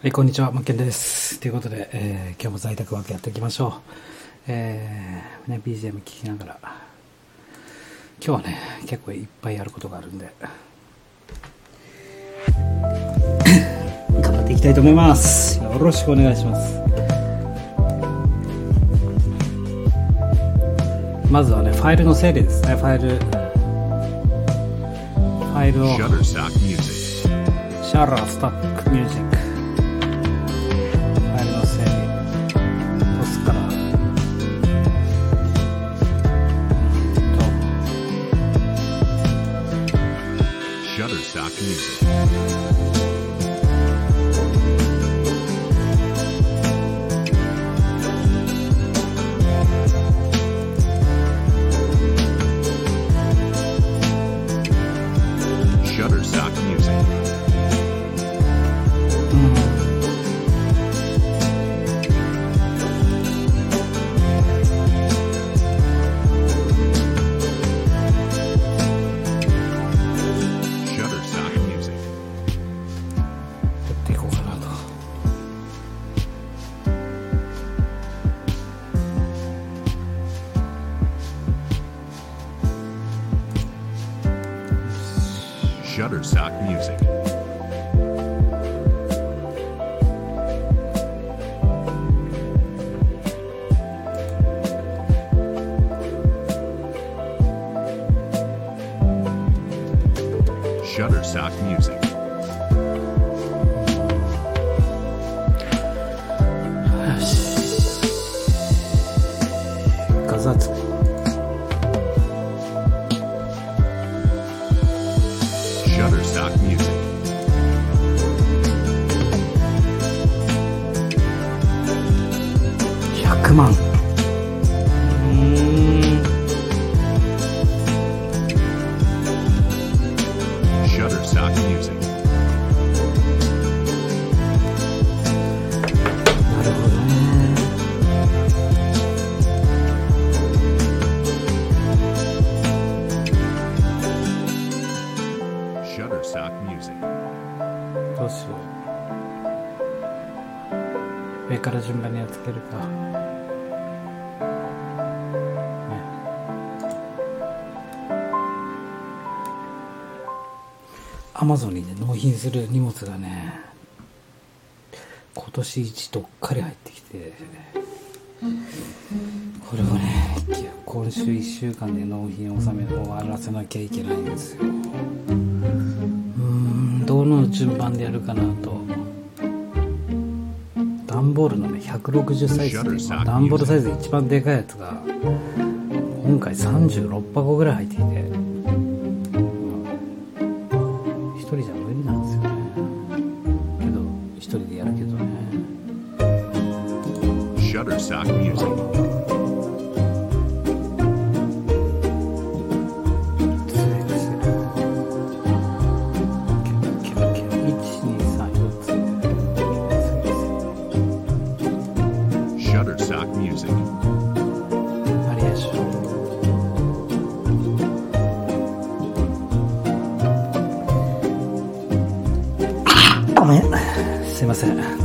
はい、こんにちは、マッケンです。ということで、えー今日も在宅ワークやっていきましょう。えー、ね、BGM 聞きながら、今日はね、結構いっぱいやることがあるんで、頑張っていきたいと思います。よろしくお願いします。まずはね、ファイルの整理ですね、ファイル、ファイルを.シャラースタックミュージック品する荷物がね今年一どっかり入ってきてこれをね今週1週間で納品を収め終わらせなきゃいけないんですよ。うんどの順番でやるかなと。段ボールのね160サイズで段ボールサイズで一番でかいやつが今回36箱ぐらい入ってきて、す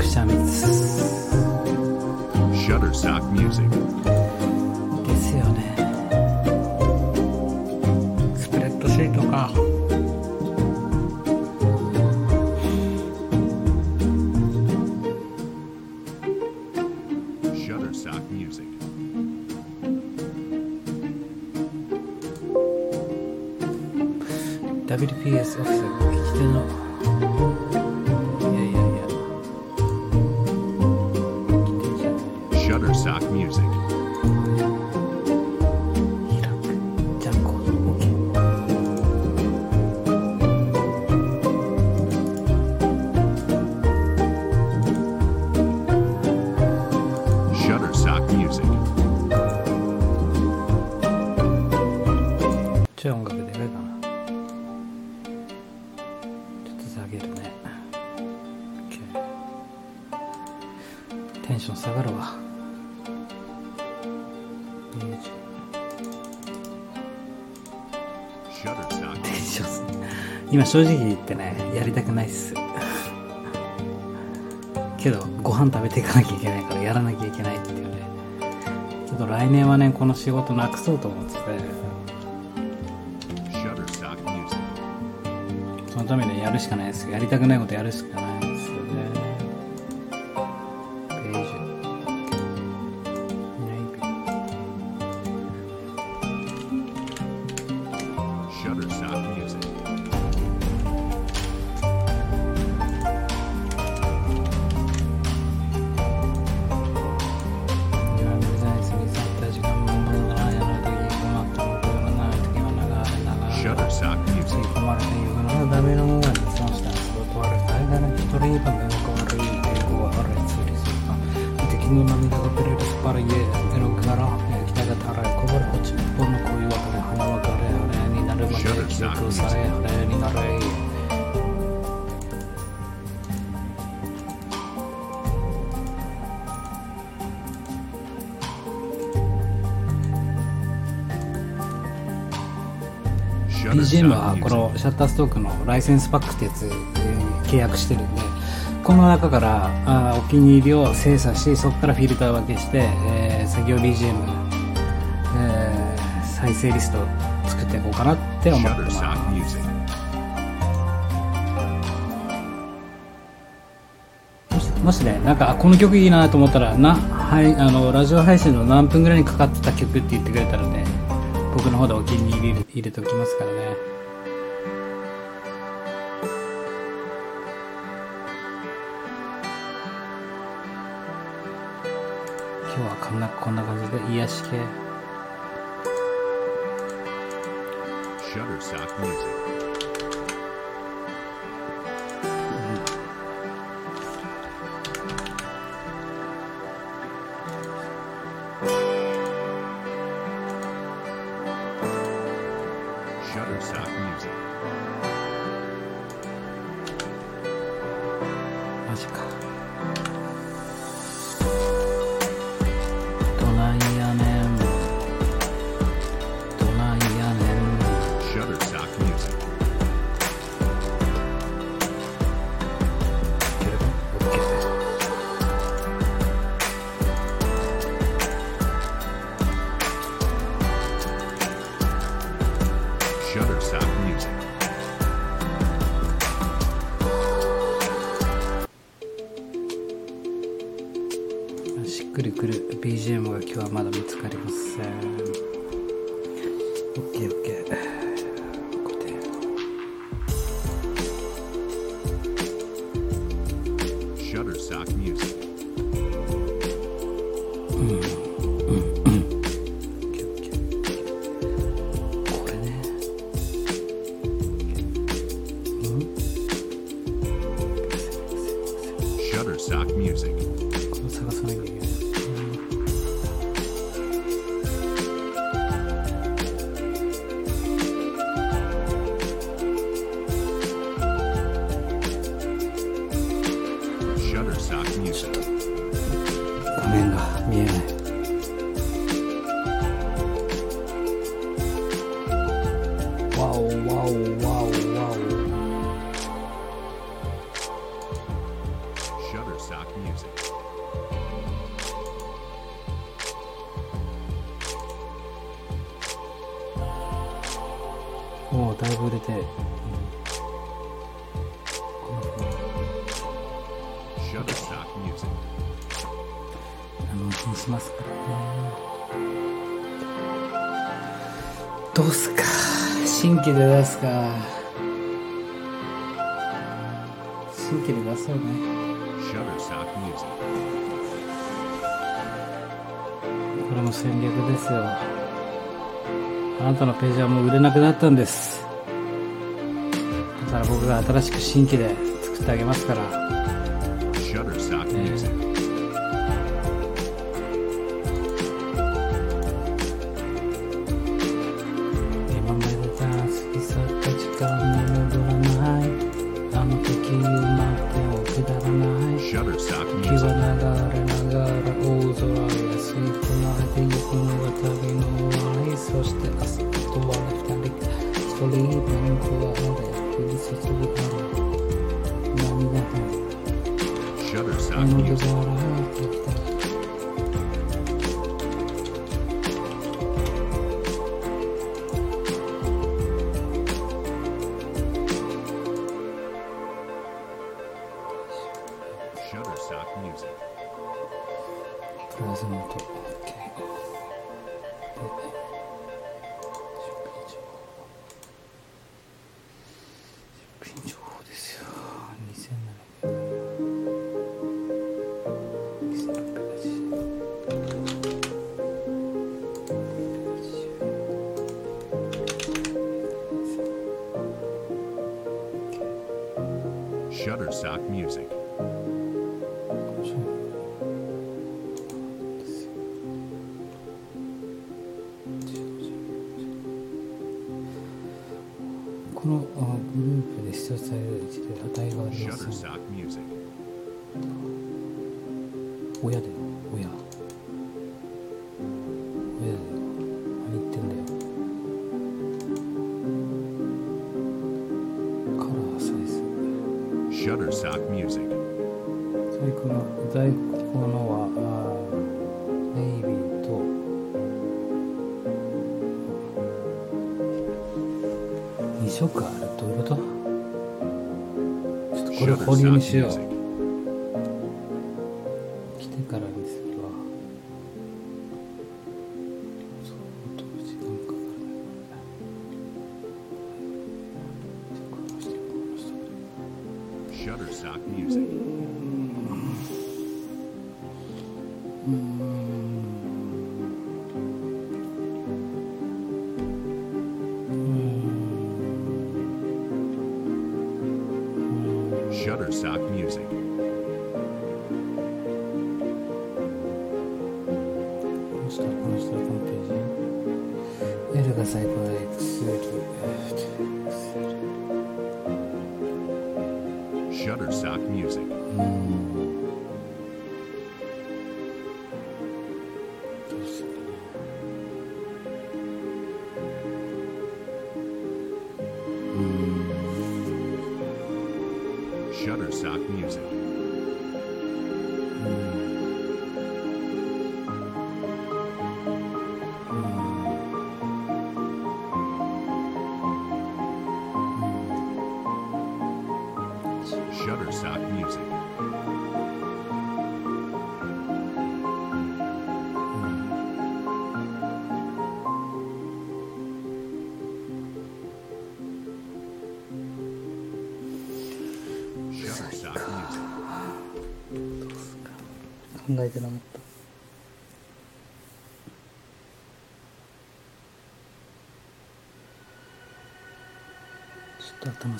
今正直言ってねやりたくないっす。けどご飯食べていかなきゃいけないからやらなきゃいけないっていうね。ちょっと来年はねこの仕事なくそうと思ってて.そのためにやるしかないです。やりたくないことやるしかないシャッターストークのライセンスパックってやつ、えー契約してるんでこの中からあお気に入りを精査しそこからフィルター分けして、えー作業 BGM、えー再生リストを作っていこうかなって思ってます。もしねなんかこの曲いいなと思ったらな、はい、あのラジオ配信の何分ぐらいにかかってた曲って言ってくれたらね僕の方でお気に入り入れておきますからね。こんな感じで癒し系 Shutterstock Music. て、うん.あの気にしますからねどうすか？新規で出すか？新規で出そうね.これも戦略ですよ。あなたのページはもう売れなくなったんですから僕が新しく新規で作ってあげますから。珍惜哦。Shutterstock Music.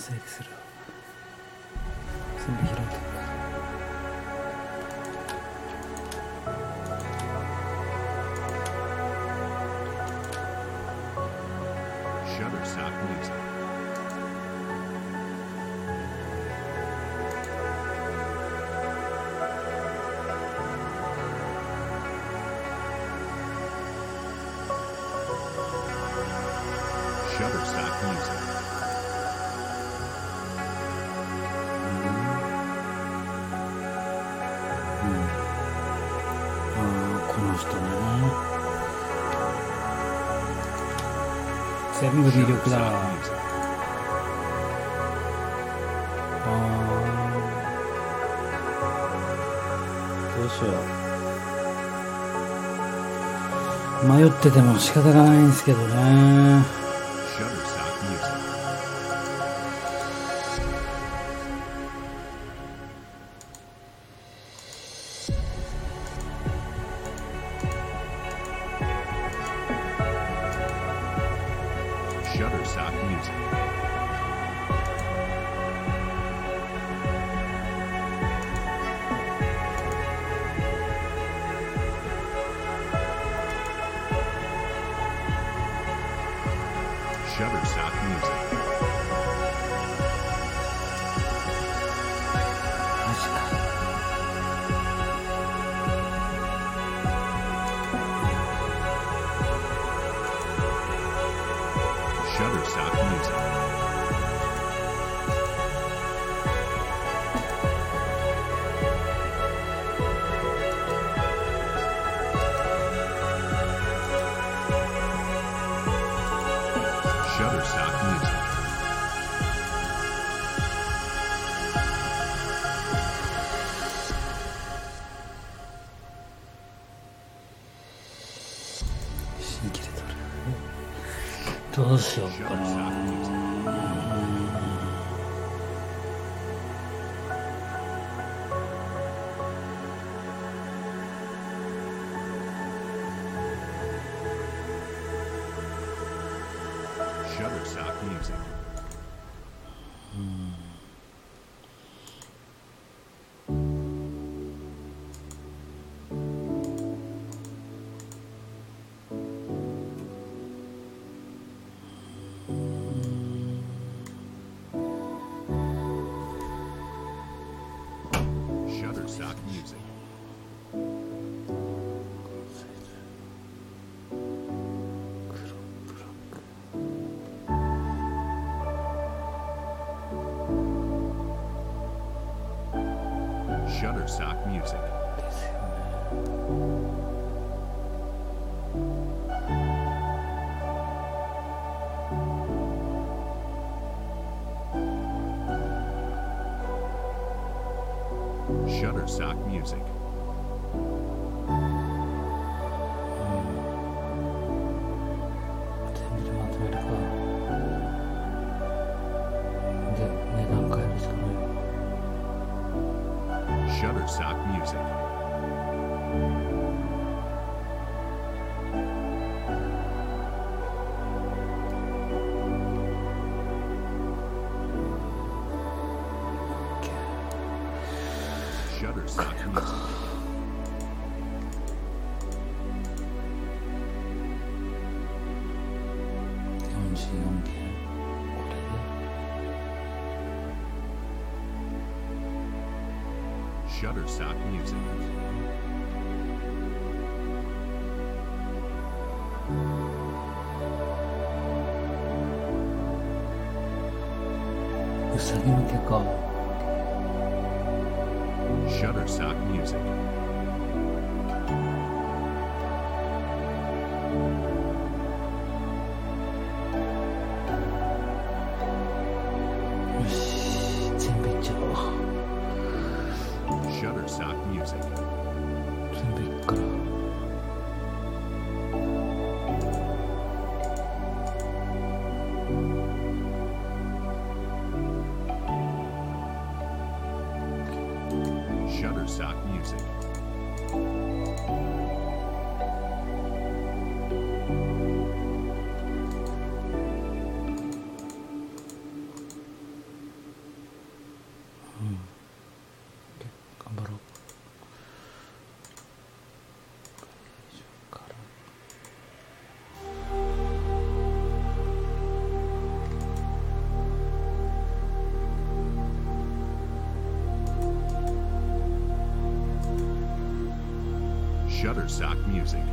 整理する。全部魅力だあどうしよう迷ってても仕方がないんですけどね。うん。Shutterstock Music. Shutterstock Music. Usaliłam tego. Shutterstock Music. music.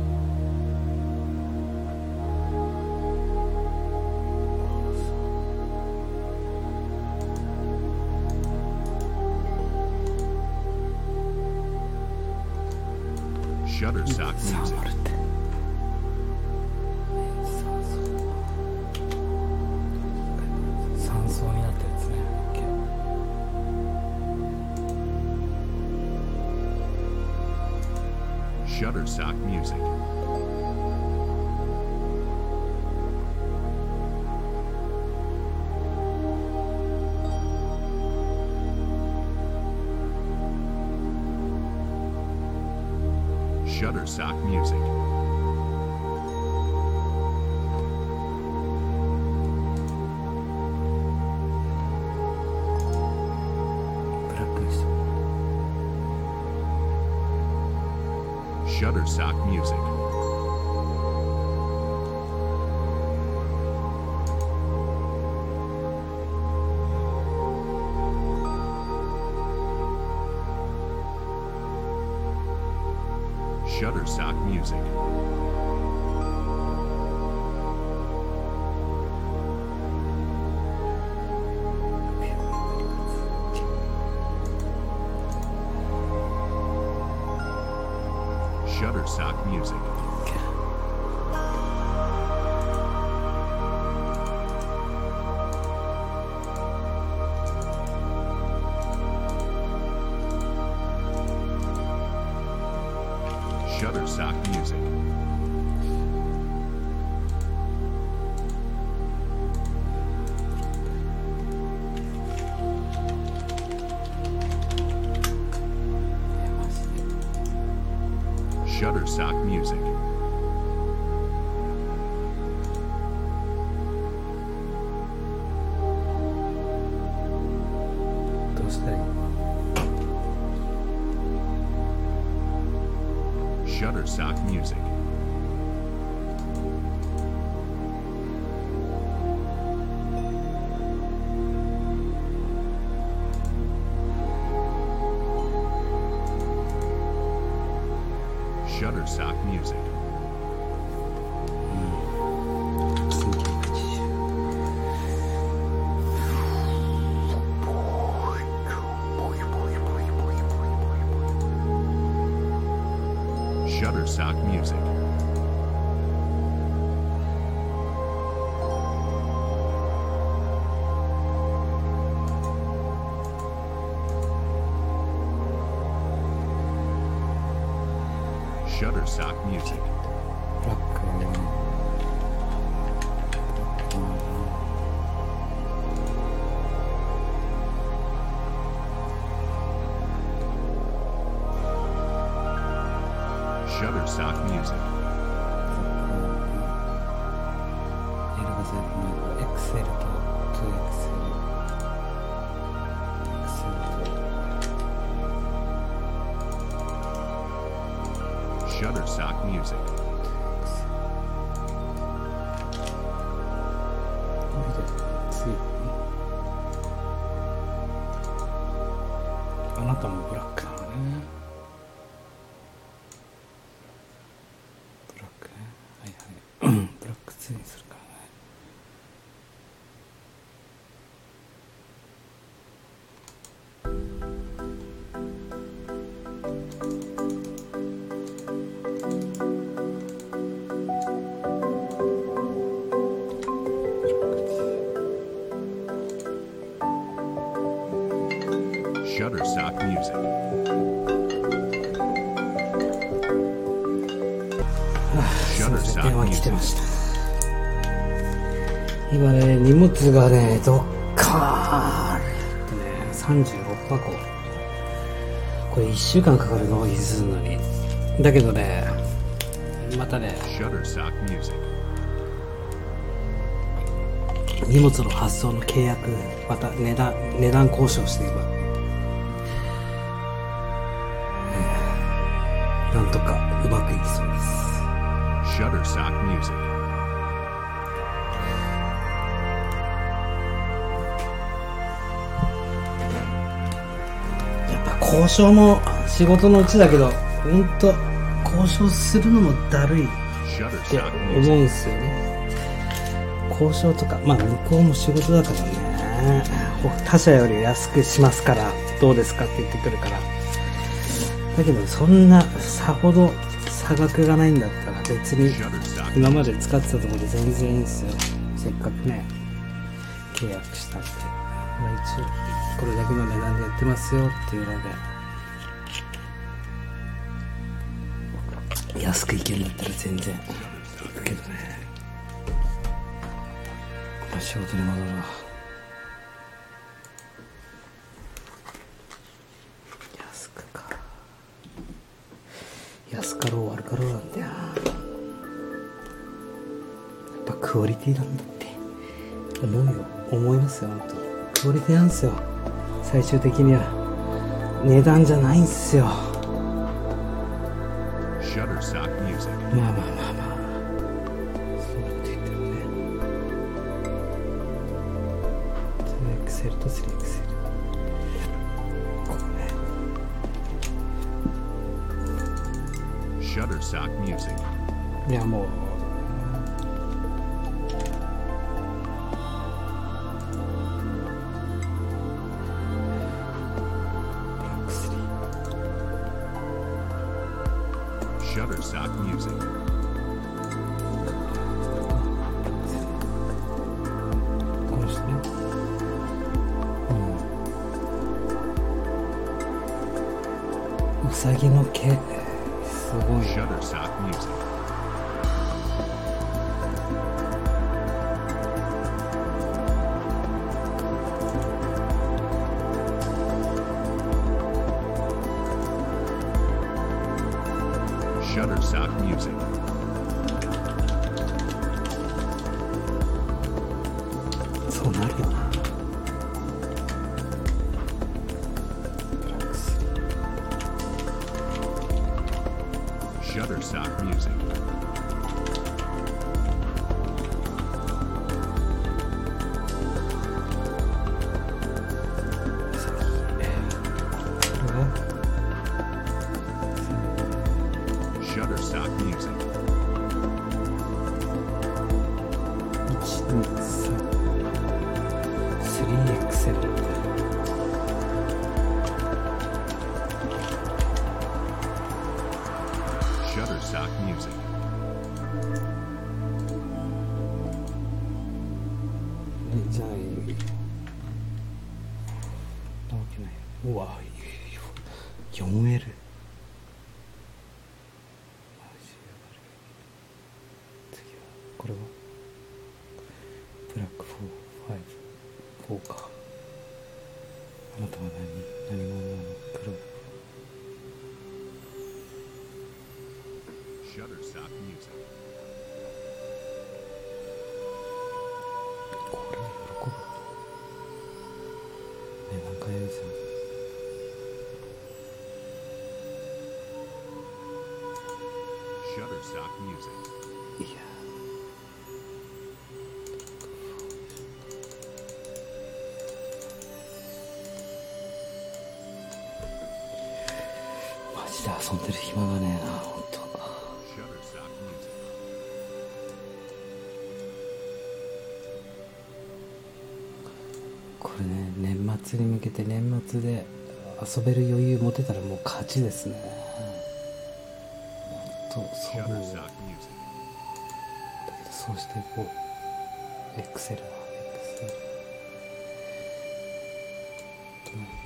other. Stock Music. Music. Stock Music. Shutterstock Music. Shutterstock Music. 物がねどっかーってね36箱。これ1週間かかるの？移するのに。だけどねまたね.荷物の発送の契約また値段値段交渉して今、え渉も仕事のうちだけど本当交渉するのもだるいって思うんすよね。交渉とかまあ向こうも仕事だからね。他社より安くしますからどうですかって言ってくるから。だけどそんなさほど差額がないんだったら別に今まで使ってたとこで全然いいんですよ。せっかくね契約したんで、まあ、一応これだけの値段でやってますよっていうので。安くいけるんだったら全然。行くけどね、まあ、仕事に戻るわ安くか。安かろう悪かろうなんだよ。やっぱクオリティなんだって。思うよ。思いますよ本当。クオリティなんですよ。最終的には。値段じゃないんすよ。Music. ま Shutterstock Music. Shutterstock Music. いやマジで遊んでる暇がねえなほんと Shutterstock Music. これね年末に向けて年末で遊べる余裕持てたらもう勝ちですねそう。そうしていこうエクセルはエクセル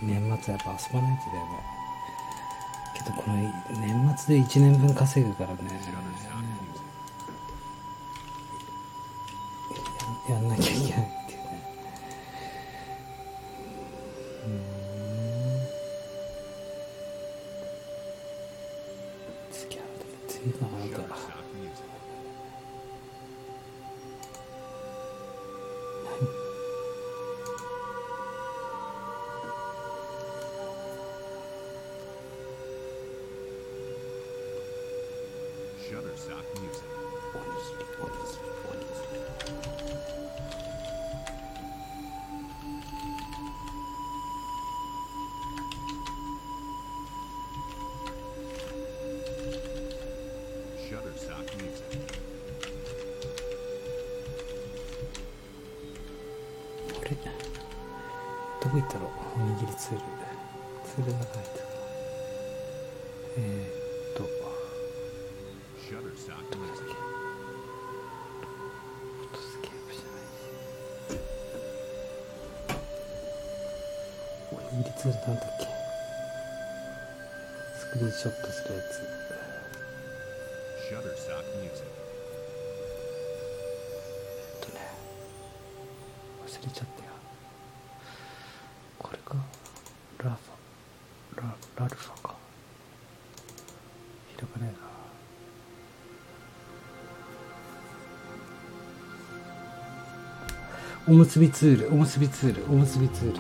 年末はやっぱ遊ばないとだよね。けどこの年末で1年分稼ぐからねぎりツールなんだっけ？スクリーンショットするやつ.えっとね。忘れちゃったおむすびツールおむすびツールおむすびツール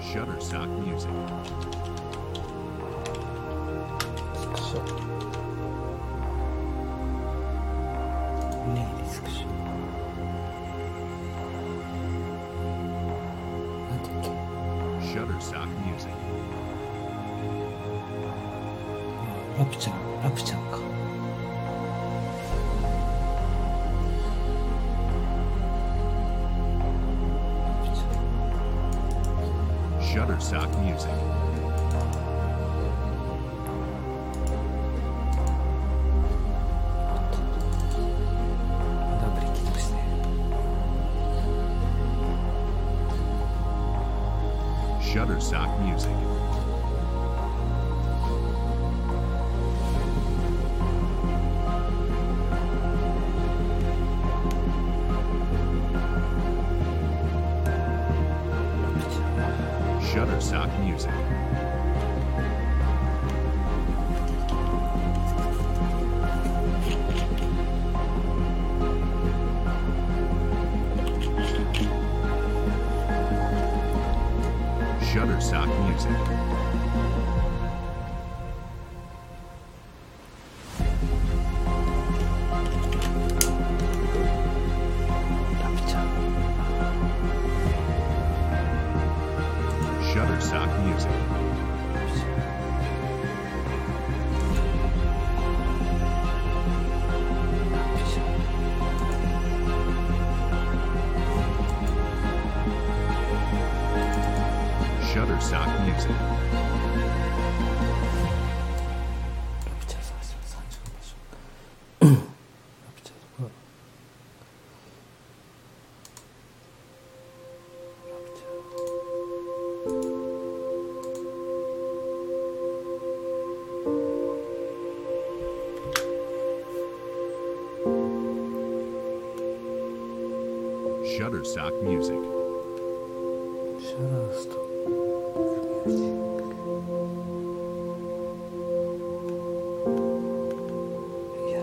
Shutterstock Music. スクショおにぎりスクショなんだっけ？Shutterstock Music. あラプチャーラプチャーャー Shutterstock Music. Alexander. Shutterstock Music. シャラーストいや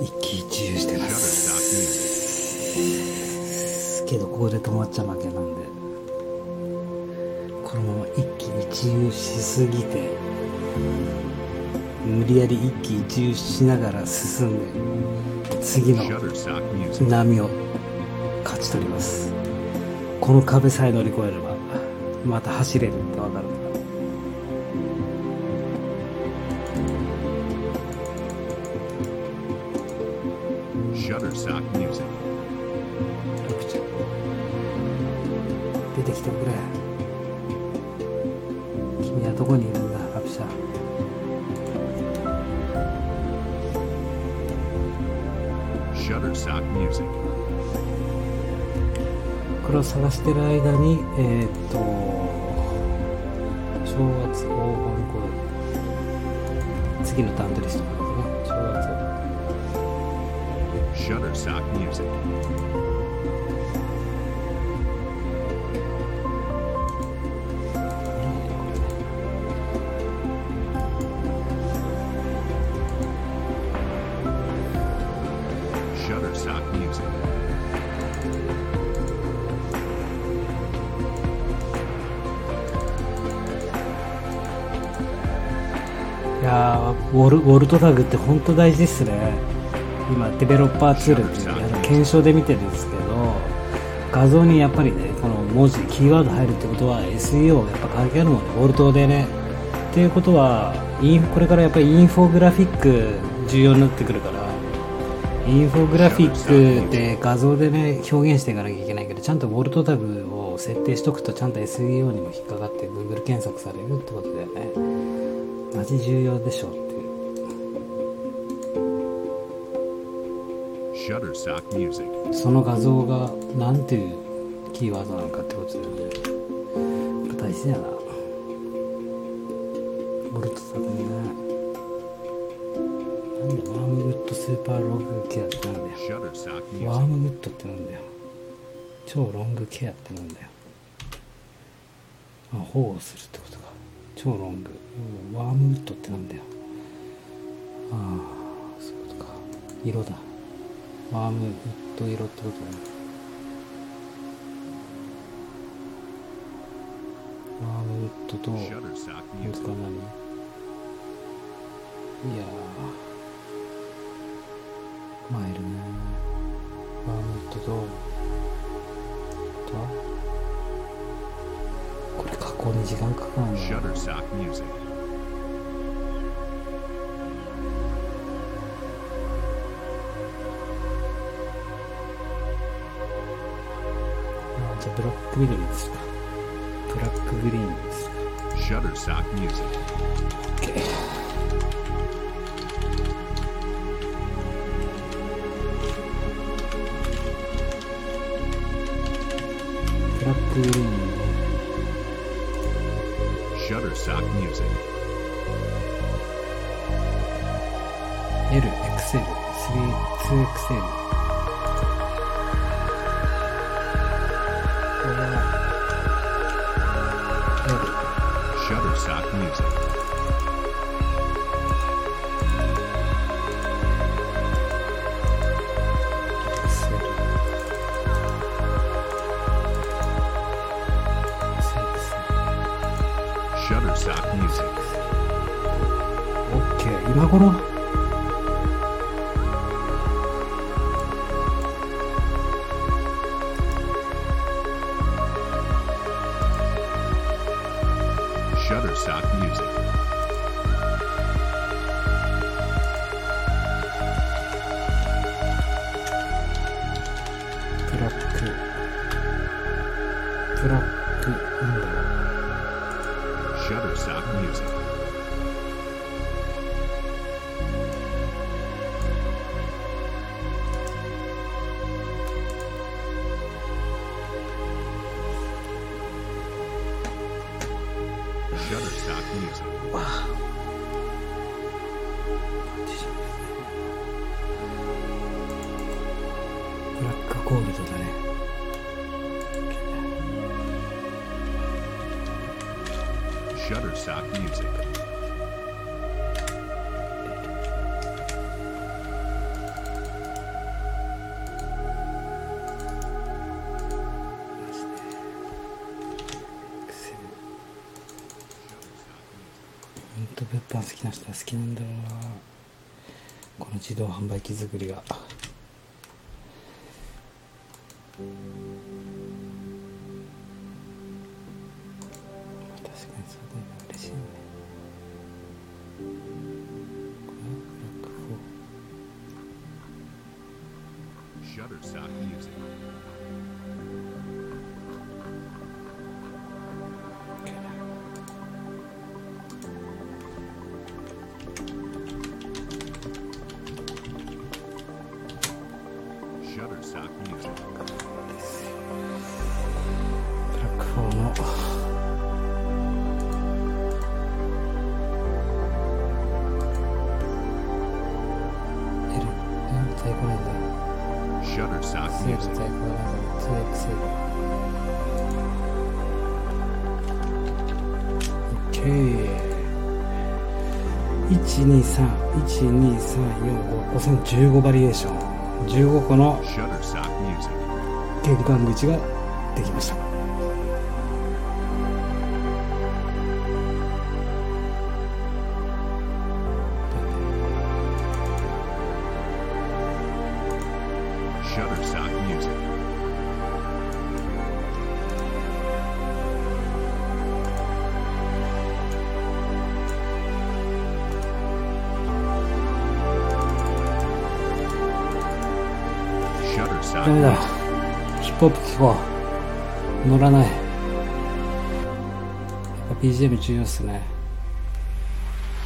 一喜一憂してま Shutterstock す Music. けどここで止まっちゃ負けなんでこのまま一喜一憂しすぎて無理やり一喜一憂しながら進んで次の.波を勝ち取ります。この壁さえ乗り越えればまた走れるってわかる出てきてくれ。君はどこにいるんだラプチャ Shutterstock Music. これを探してる間にえーっと正月大盤これ次のターントリストからですね正月 Shutterstock Music. ルウォルトタグって本当大事っすね。今デベロッパーツールっていう検証で見てるんですけど画像にやっぱりねこの文字キーワード入るってことは SEO やっぱ関係あるもんね。ウォルトでね。っていうことはインこれからやっぱりインフォグラフィック重要になってくるからインフォグラフィックで画像でね表現していかなきゃいけないけどちゃんとウォルトタグを設定しとくとちゃんと SEO にも引っかかって Google 検索されるってことだよね。マジ重要でしょ。うその画像が何ていうキーワードなのかってことだよね。これ大事だよな。ボルトタグね。なんだワームウッドスーパーロングケアってなんだよ。ワー.ムウッドってなんだよ。超ロングケアってなんだよ。あ保護するってことか。超ロング。うんワームウッドってなんだよ。ああそういうことか。色だワームウッド色ってことだね。ワームウッドと本当か何？いやーマイルね。ワームウッドととこれ構に時間かかるのットラックグリーンシャッターサックミュージックトラックグリーンシャッターサックミュージク L、XL、3XL。Shutterstock Music. OK。今頃自動販売機作りが実際この中に通訳すれば OK 123123455015バリエーション15個の玄関口ができました。ップホップ聞こう乗らない。やっぱ BGM 重要っすね。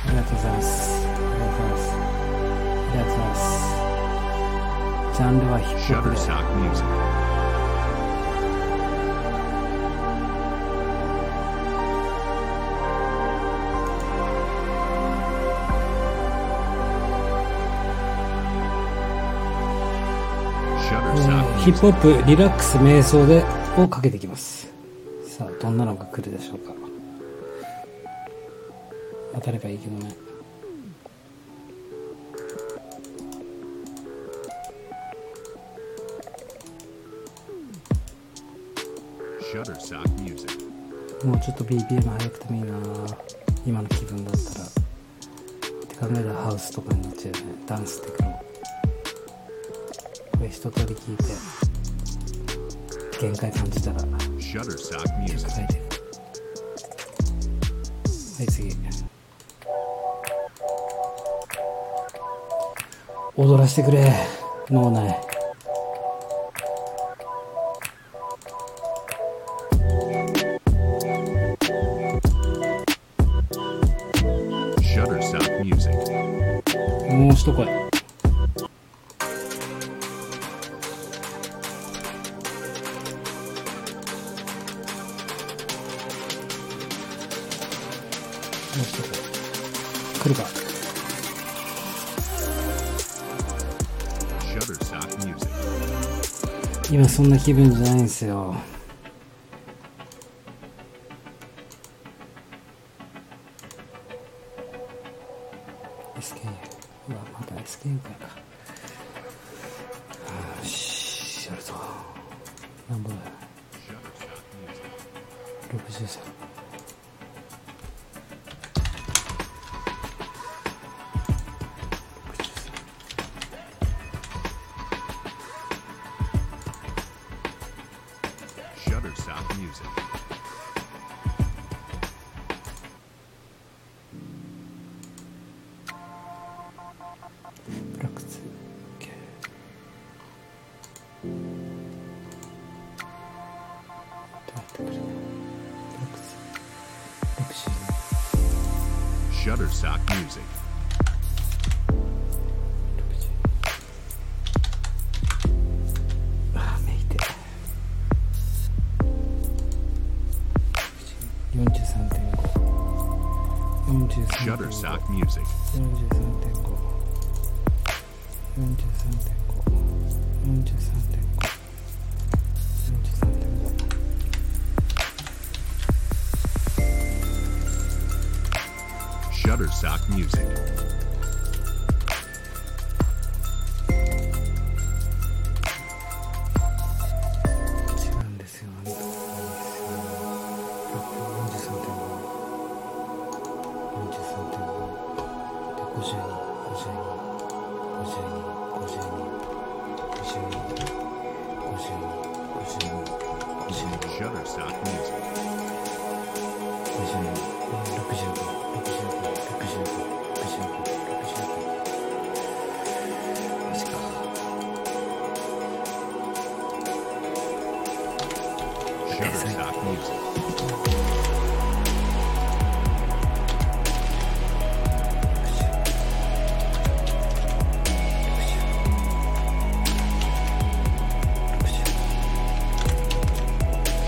ありがとうございます。ありがとうございます。ありがとうございます。ジャンルはヒップホップヒップホップリラックス瞑想でをかけていきます。さあどんなのが来るでしょうか。当たればいいけどね。もうちょっと BPM 速くてもいいな。今の気分だったら。って考えたらハウスとかになっちゃうよね。ダンステクノで一通り聞いて限界感じたら曲て。はい次。踊らせてくれ脳内。気分じゃないんですよ。Stop Music. Sock Music.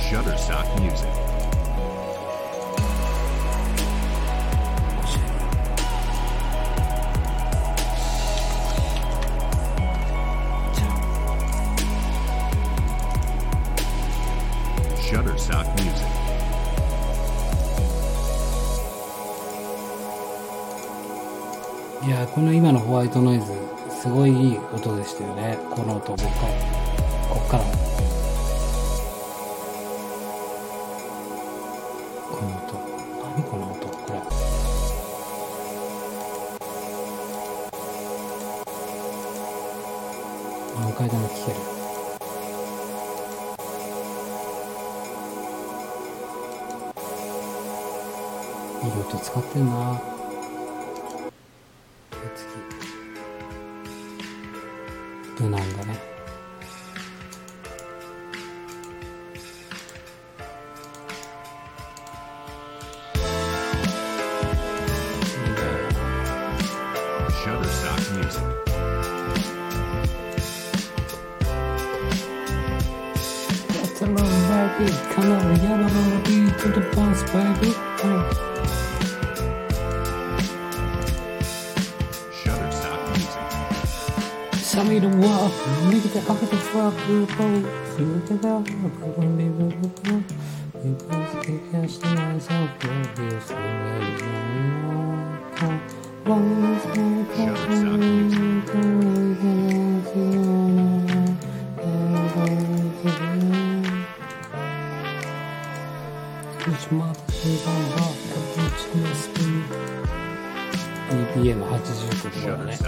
Shutterstock クいやこの今のホワイトノイズすごいいい音でしたよね。この音僕は。こっからも。決まっていたんだのスピード BPM89 とかね。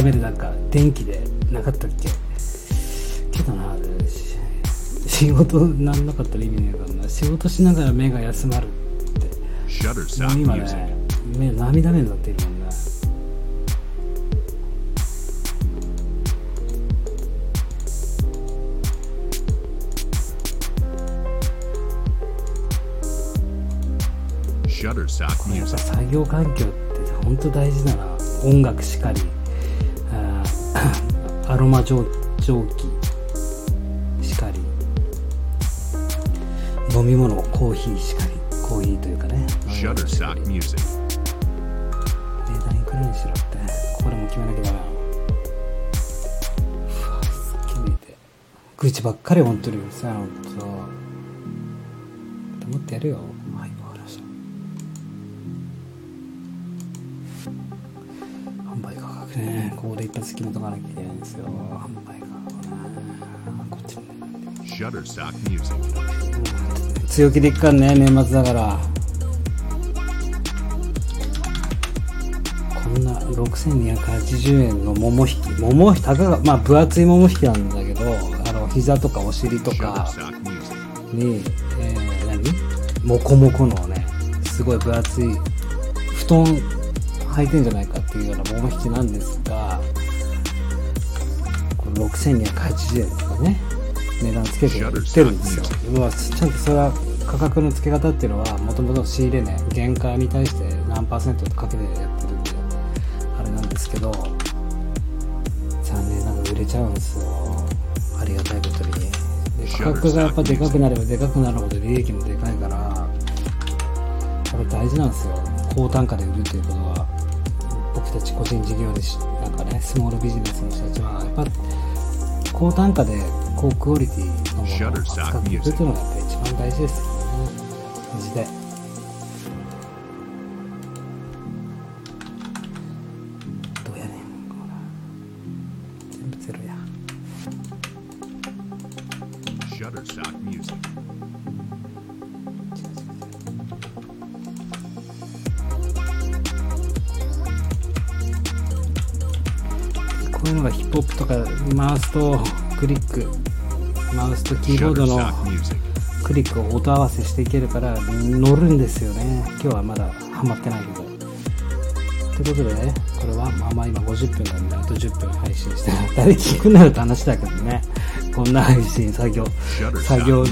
温めるなんか電気でなかったっけ？けどな仕事なんなかったら意味ねえからな。仕事しながら目が休まるって。もう今.ね目涙目になっているもんね Shutterstock やっぱ Music. 作業環境って本当大事だな。音楽しかりアロマ蒸蒸気しかり。飲み物コーヒーしかり。コーヒーというかね。Shutterstock Music. 値段いくらにしろって。これも決めなきゃダメなのうわすっげえて。愚痴ばっかり本当に。さ本当黙ってやるよねここで一発決めとかなきゃいけないんですよ。販売価格ねこっちも.強気でいくかんね年末だから。こんな6280円の桃引き。桃引きたかがまあ分厚い桃引きなんだけどあの膝とかお尻とか.に、えー、何？モコモコのねすごい分厚い布団履いてんじゃないかっていうような桃引きなんです6280円とかね値段つけて売ってるんですよ。まあちゃんとそれは価格の付け方っていうのはもともと仕入れね原価に対して何パーセントかけてやってるんであれなんですけど残念ながら売れちゃうんですよ。ありがたいことに。で価格がやっぱでかくなればでかくなるほど利益もでかいからこれ大事なんですよ。高単価で売るっていうことは僕たち個人事業主なんかねスモールビジネスの人たちはやっぱ高単価で高クオリティのものを扱っていくというのがやっぱり一番大事ですよね。マジで。スとクリックマウスとキーボードの.クリックを音合わせしていけるから乗るんですよね今日はまだハマってないけどということでねこれはまあまあ今50分なんであと10分配信して誰聞くなよって話だけどねこんな配信作業作業.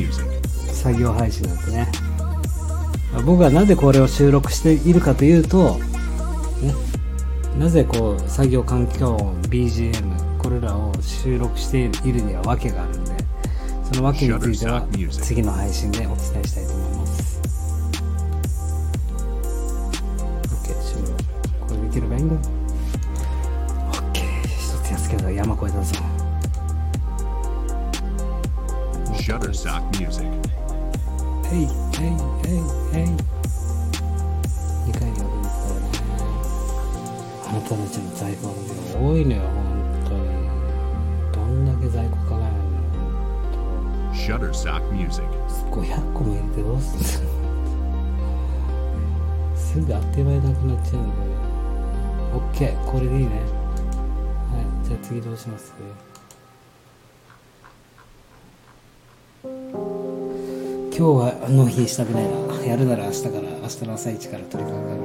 作業配信なんてねまあ僕はなぜこれを収録しているかというと、ね、なぜこう作業環境音 BGM これらを収録しているには訳があるんでその訳については次の配信でお伝えしたいと思いますよ OK これでいいね。はいじゃあ次どうします？今日は納品したくないな。やるなら明日から明日の朝一から取り掛かる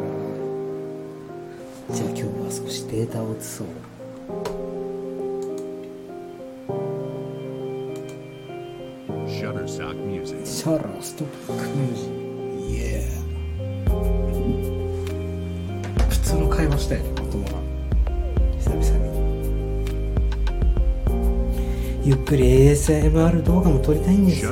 じゃあ今日は少しデータを移そう.シャラーストックミュージック会話したいね子供が。久々に。ゆっくり ASMR 動画も撮りたいんですよ。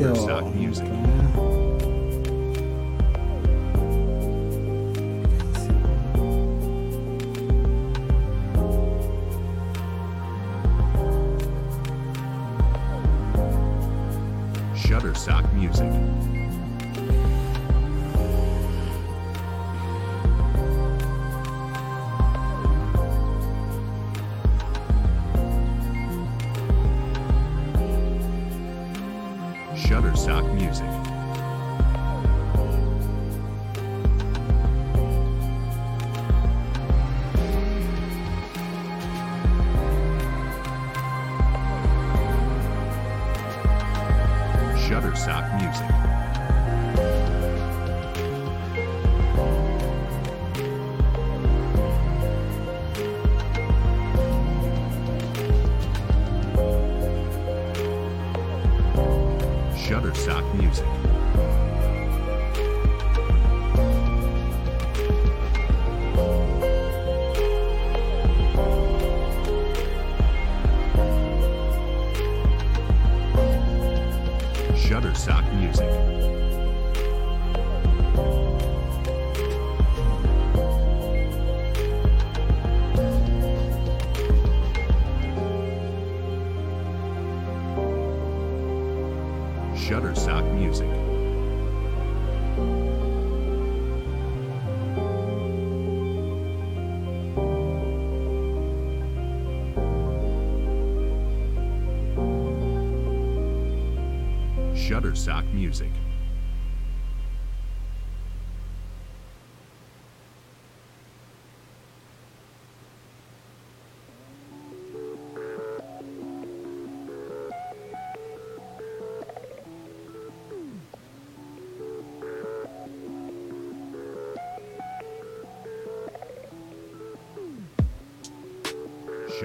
Sock Music.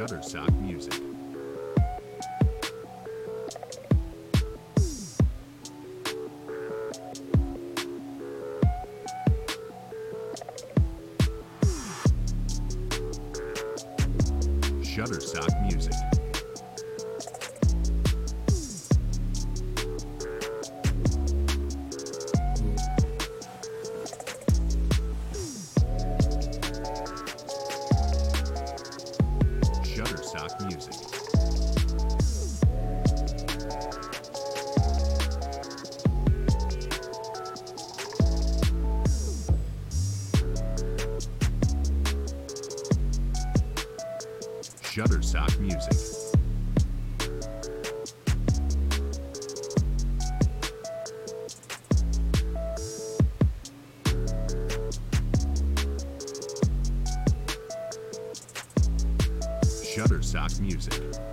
Shutterstock Music. Shutterstock Music. Music.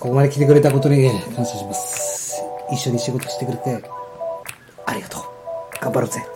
ここまで来てくれたことに感謝します。一緒に仕事してくれてありがとう。頑張ろうぜ。